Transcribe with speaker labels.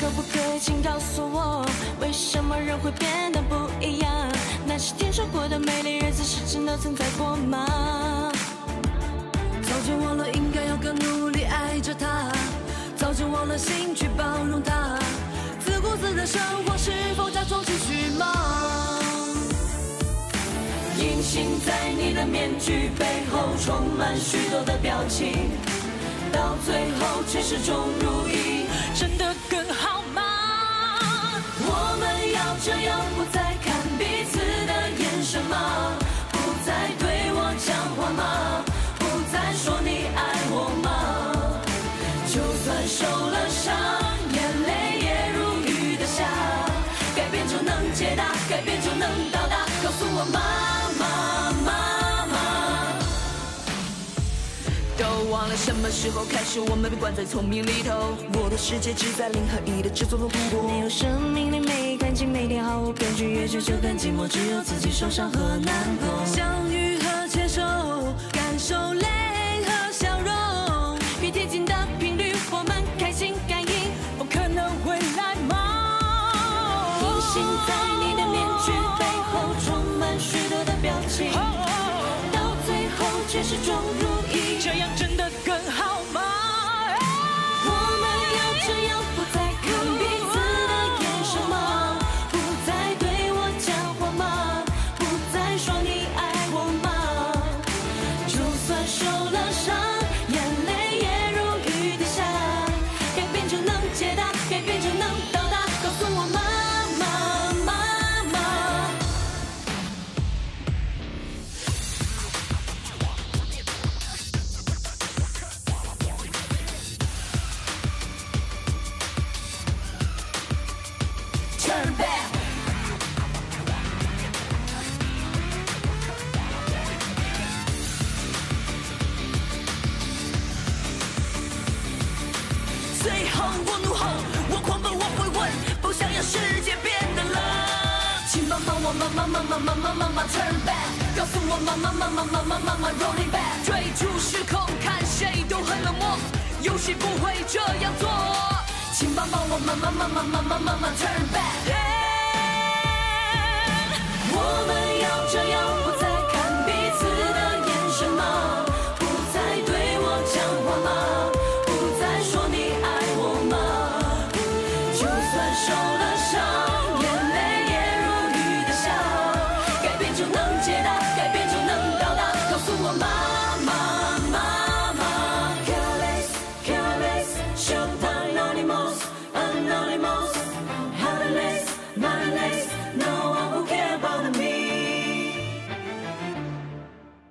Speaker 1: 可不可以请告诉我，为什么人会变得不一样？那些天说过的美丽日子，是真的存在过吗？
Speaker 2: 早就忘了应该要更努力爱着他，早就忘了心去包容他，自顾自的生活是否假装继续吗？
Speaker 1: 隐形在你的面具背后，充满许多的表情，到最后却始终如一，解答，改变就能到达。告诉我妈妈妈妈。
Speaker 2: 都忘了什么时候开始，我们被关在丛林里头。我的世界只在零和一的制作中度过。
Speaker 1: 没有生命力，没感情，每天毫无根据，越久就更寂寞，只有自己受伤和难过。
Speaker 2: 相遇和牵手，感受泪和笑容。
Speaker 1: 越贴近的频率，我们开心感应，
Speaker 2: 不可能会来吗？
Speaker 1: 隐形在也是装。我
Speaker 2: 怒吼，我狂奔，我会问，不想让世界变得冷。
Speaker 1: 请帮帮我，妈妈妈妈妈妈妈妈 turn back，告诉我妈妈妈妈妈妈妈妈 rolling back。
Speaker 2: 追逐失控，看谁都很冷漠，游戏不会这样做。
Speaker 1: 请帮帮我，妈妈妈妈妈妈妈妈 turn back。